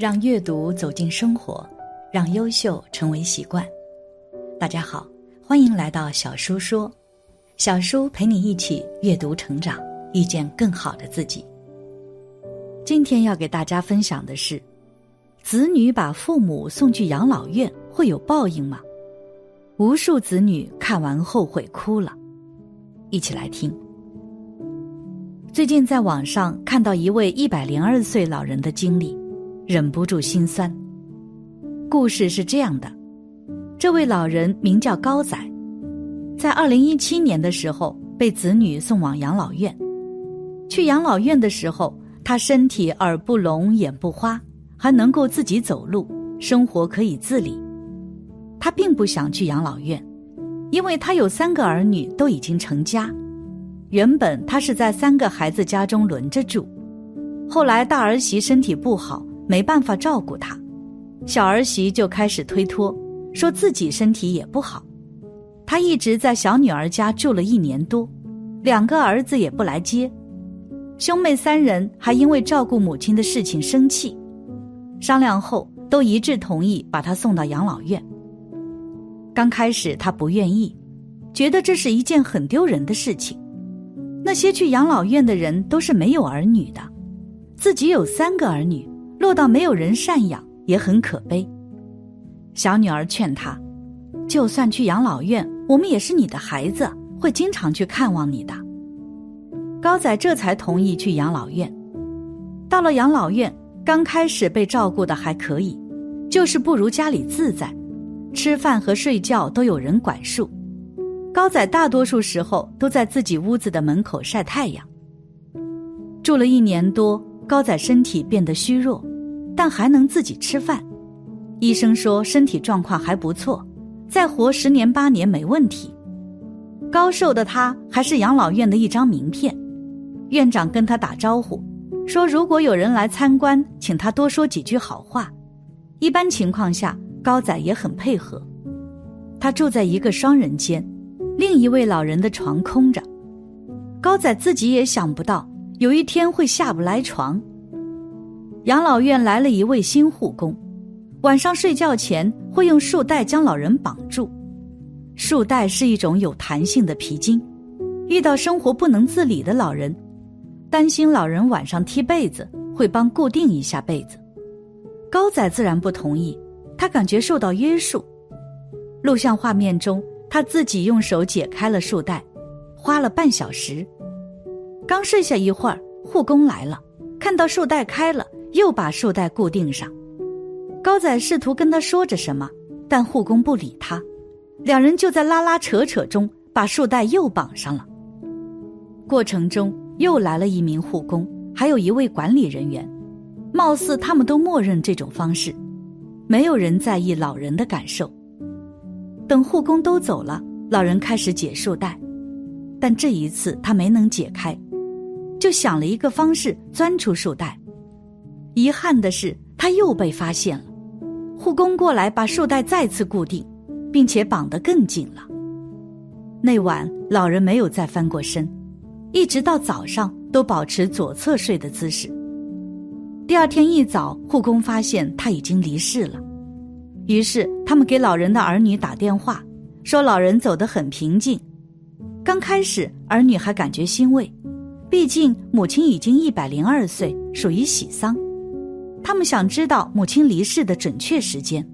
让阅读走进生活，让优秀成为习惯。大家好，欢迎来到小叔说，小叔陪你一起阅读成长，遇见更好的自己。今天要给大家分享的是：子女把父母送去养老院会有报应吗？无数子女看完后悔哭了，一起来听。最近在网上看到一位一百零二岁老人的经历。忍不住心酸。故事是这样的：这位老人名叫高仔，在二零一七年的时候被子女送往养老院。去养老院的时候，他身体耳不聋、眼不花，还能够自己走路，生活可以自理。他并不想去养老院，因为他有三个儿女都已经成家。原本他是在三个孩子家中轮着住，后来大儿媳身体不好。没办法照顾他，小儿媳就开始推脱，说自己身体也不好。他一直在小女儿家住了一年多，两个儿子也不来接，兄妹三人还因为照顾母亲的事情生气，商量后都一致同意把他送到养老院。刚开始他不愿意，觉得这是一件很丢人的事情。那些去养老院的人都是没有儿女的，自己有三个儿女。落到没有人赡养也很可悲。小女儿劝他，就算去养老院，我们也是你的孩子，会经常去看望你的。高仔这才同意去养老院。到了养老院，刚开始被照顾的还可以，就是不如家里自在，吃饭和睡觉都有人管束。高仔大多数时候都在自己屋子的门口晒太阳。住了一年多，高仔身体变得虚弱。但还能自己吃饭，医生说身体状况还不错，再活十年八年没问题。高寿的他还是养老院的一张名片，院长跟他打招呼，说如果有人来参观，请他多说几句好话。一般情况下，高仔也很配合。他住在一个双人间，另一位老人的床空着。高仔自己也想不到有一天会下不来床。养老院来了一位新护工，晚上睡觉前会用束带将老人绑住。束带是一种有弹性的皮筋，遇到生活不能自理的老人，担心老人晚上踢被子，会帮固定一下被子。高仔自然不同意，他感觉受到约束。录像画面中，他自己用手解开了束带，花了半小时。刚睡下一会儿，护工来了，看到束带开了。又把束带固定上，高仔试图跟他说着什么，但护工不理他，两人就在拉拉扯扯中把束带又绑上了。过程中又来了一名护工，还有一位管理人员，貌似他们都默认这种方式，没有人在意老人的感受。等护工都走了，老人开始解束带，但这一次他没能解开，就想了一个方式钻出束带。遗憾的是，他又被发现了。护工过来把束带再次固定，并且绑得更紧了。那晚，老人没有再翻过身，一直到早上都保持左侧睡的姿势。第二天一早，护工发现他已经离世了。于是，他们给老人的儿女打电话，说老人走得很平静。刚开始，儿女还感觉欣慰，毕竟母亲已经一百零二岁，属于喜丧。他们想知道母亲离世的准确时间，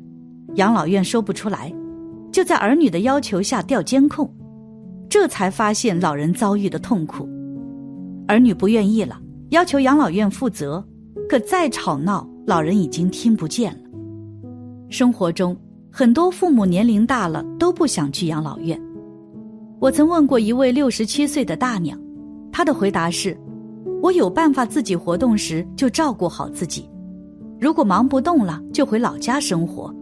养老院说不出来，就在儿女的要求下调监控，这才发现老人遭遇的痛苦。儿女不愿意了，要求养老院负责，可再吵闹，老人已经听不见了。生活中，很多父母年龄大了都不想去养老院。我曾问过一位六十七岁的大娘，她的回答是：“我有办法自己活动时就照顾好自己。”如果忙不动了，就回老家生活，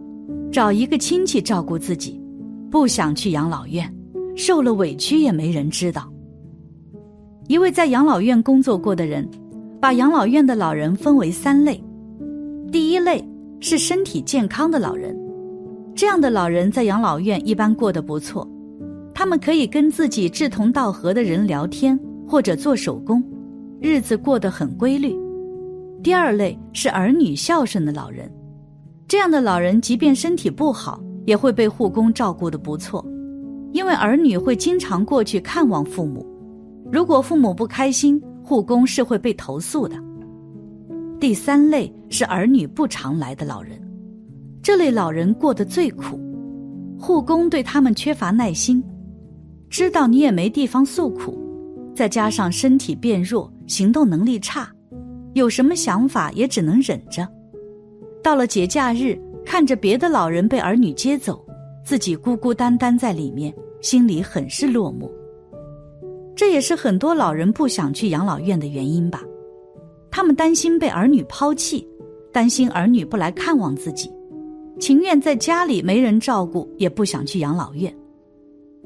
找一个亲戚照顾自己，不想去养老院，受了委屈也没人知道。一位在养老院工作过的人，把养老院的老人分为三类：第一类是身体健康的老人，这样的老人在养老院一般过得不错，他们可以跟自己志同道合的人聊天或者做手工，日子过得很规律。第二类是儿女孝顺的老人，这样的老人即便身体不好，也会被护工照顾的不错，因为儿女会经常过去看望父母。如果父母不开心，护工是会被投诉的。第三类是儿女不常来的老人，这类老人过得最苦，护工对他们缺乏耐心，知道你也没地方诉苦，再加上身体变弱，行动能力差。有什么想法也只能忍着，到了节假日，看着别的老人被儿女接走，自己孤孤单单在里面，心里很是落寞。这也是很多老人不想去养老院的原因吧？他们担心被儿女抛弃，担心儿女不来看望自己，情愿在家里没人照顾，也不想去养老院。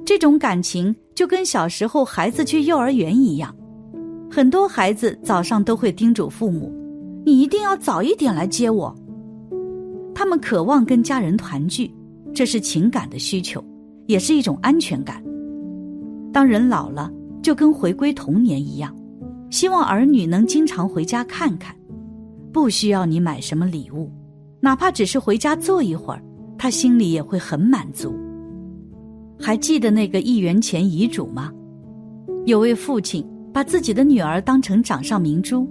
这种感情就跟小时候孩子去幼儿园一样。很多孩子早上都会叮嘱父母：“你一定要早一点来接我。”他们渴望跟家人团聚，这是情感的需求，也是一种安全感。当人老了，就跟回归童年一样，希望儿女能经常回家看看，不需要你买什么礼物，哪怕只是回家坐一会儿，他心里也会很满足。还记得那个一元钱遗嘱吗？有位父亲。把自己的女儿当成掌上明珠，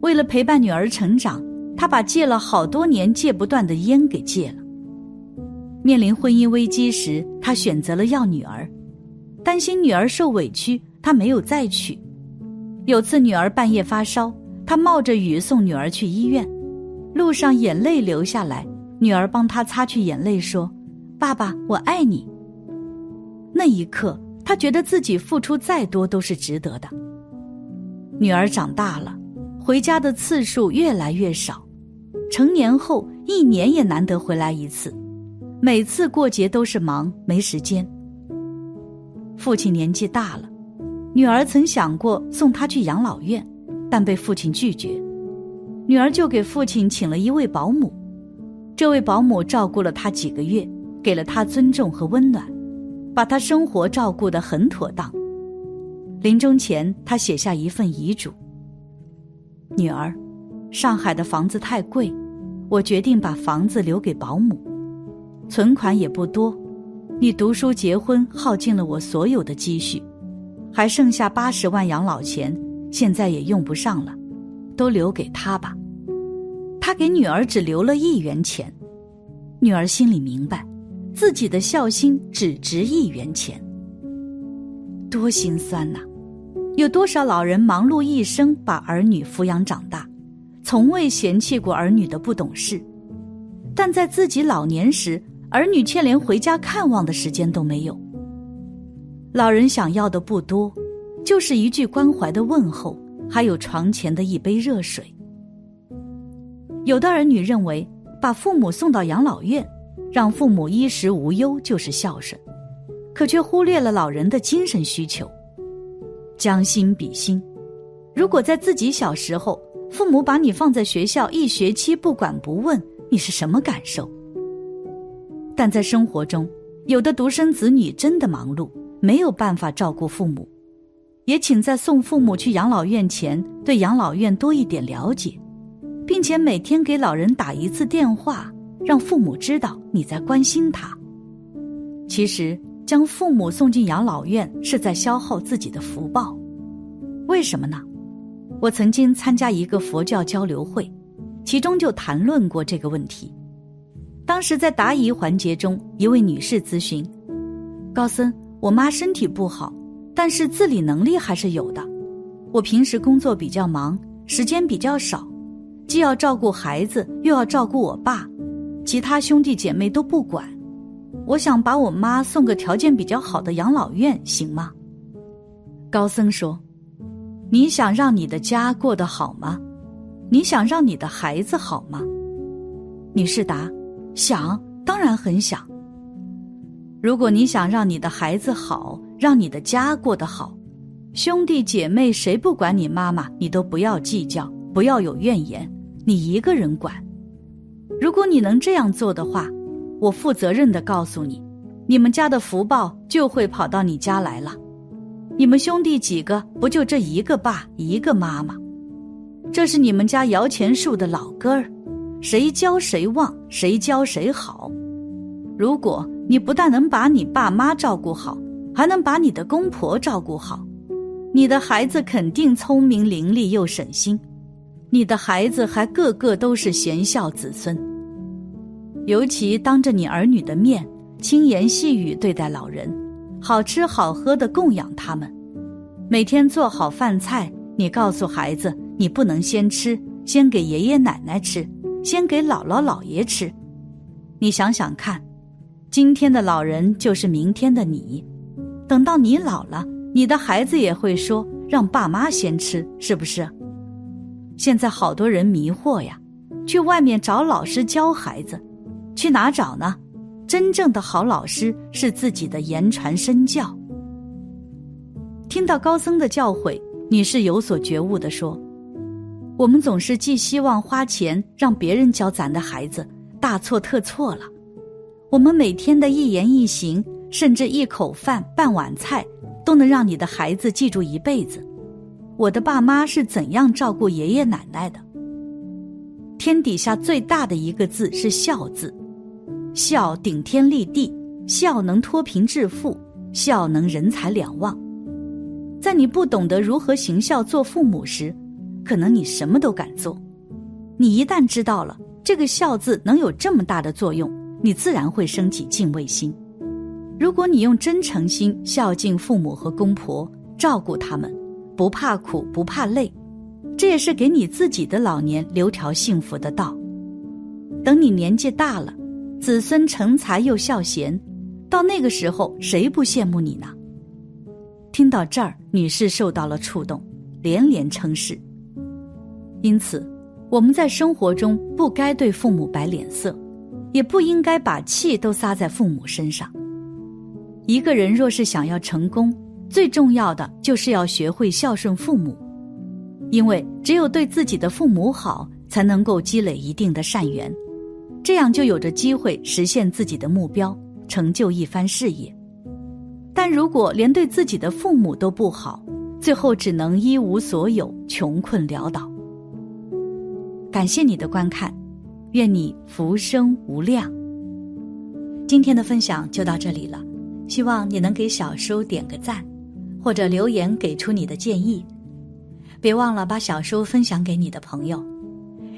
为了陪伴女儿成长，他把戒了好多年戒不断的烟给戒了。面临婚姻危机时，他选择了要女儿，担心女儿受委屈，他没有再娶。有次女儿半夜发烧，他冒着雨送女儿去医院，路上眼泪流下来，女儿帮他擦去眼泪，说：“爸爸，我爱你。”那一刻。他觉得自己付出再多都是值得的。女儿长大了，回家的次数越来越少，成年后一年也难得回来一次，每次过节都是忙没时间。父亲年纪大了，女儿曾想过送他去养老院，但被父亲拒绝，女儿就给父亲请了一位保姆，这位保姆照顾了他几个月，给了他尊重和温暖。把他生活照顾得很妥当。临终前，他写下一份遗嘱：“女儿，上海的房子太贵，我决定把房子留给保姆。存款也不多，你读书结婚耗尽了我所有的积蓄，还剩下八十万养老钱，现在也用不上了，都留给他吧。”他给女儿只留了一元钱，女儿心里明白。自己的孝心只值一元钱，多心酸呐！有多少老人忙碌一生把儿女抚养长大，从未嫌弃过儿女的不懂事，但在自己老年时，儿女却连回家看望的时间都没有。老人想要的不多，就是一句关怀的问候，还有床前的一杯热水。有的儿女认为，把父母送到养老院。让父母衣食无忧就是孝顺，可却忽略了老人的精神需求。将心比心，如果在自己小时候，父母把你放在学校一学期不管不问，你是什么感受？但在生活中，有的独生子女真的忙碌，没有办法照顾父母，也请在送父母去养老院前，对养老院多一点了解，并且每天给老人打一次电话。让父母知道你在关心他。其实，将父母送进养老院是在消耗自己的福报。为什么呢？我曾经参加一个佛教交流会，其中就谈论过这个问题。当时在答疑环节中，一位女士咨询高僧：“我妈身体不好，但是自理能力还是有的。我平时工作比较忙，时间比较少，既要照顾孩子，又要照顾我爸。”其他兄弟姐妹都不管，我想把我妈送个条件比较好的养老院，行吗？高僧说：“你想让你的家过得好吗？你想让你的孩子好吗？”女士答：“想，当然很想。如果你想让你的孩子好，让你的家过得好，兄弟姐妹谁不管你妈妈，你都不要计较，不要有怨言，你一个人管。”如果你能这样做的话，我负责任的告诉你，你们家的福报就会跑到你家来了。你们兄弟几个，不就这一个爸一个妈吗？这是你们家摇钱树的老根儿，谁教谁旺，谁教谁好。如果你不但能把你爸妈照顾好，还能把你的公婆照顾好，你的孩子肯定聪明伶俐又省心，你的孩子还个个都是贤孝子孙。尤其当着你儿女的面，轻言细语对待老人，好吃好喝的供养他们，每天做好饭菜，你告诉孩子，你不能先吃，先给爷爷奶奶吃，先给姥姥姥爷吃。你想想看。今天的老人就是明天的你，等到你老了，你的孩子也会说让爸妈先吃，是不是？现在好多人迷惑呀，去外面找老师教孩子，去哪找呢？真正的好老师是自己的言传身教。听到高僧的教诲，你是有所觉悟的，说：我们总是寄希望花钱让别人教咱的孩子，大错特错了。我们每天的一言一行，甚至一口饭、半碗菜，都能让你的孩子记住一辈子。我的爸妈是怎样照顾爷爷奶奶的？天底下最大的一个字是“孝”字，孝顶天立地，孝能脱贫致富，孝能人财两旺。在你不懂得如何行孝做父母时，可能你什么都敢做；你一旦知道了这个“孝”字能有这么大的作用。你自然会升起敬畏心。如果你用真诚心孝敬父母和公婆，照顾他们，不怕苦不怕累，这也是给你自己的老年留条幸福的道。等你年纪大了，子孙成才又孝贤，到那个时候，谁不羡慕你呢？听到这儿，女士受到了触动，连连称是。因此，我们在生活中不该对父母摆脸色。也不应该把气都撒在父母身上。一个人若是想要成功，最重要的就是要学会孝顺父母，因为只有对自己的父母好，才能够积累一定的善缘，这样就有着机会实现自己的目标，成就一番事业。但如果连对自己的父母都不好，最后只能一无所有，穷困潦倒。感谢你的观看。愿你福生无量。今天的分享就到这里了，希望你能给小叔点个赞，或者留言给出你的建议。别忘了把小叔分享给你的朋友，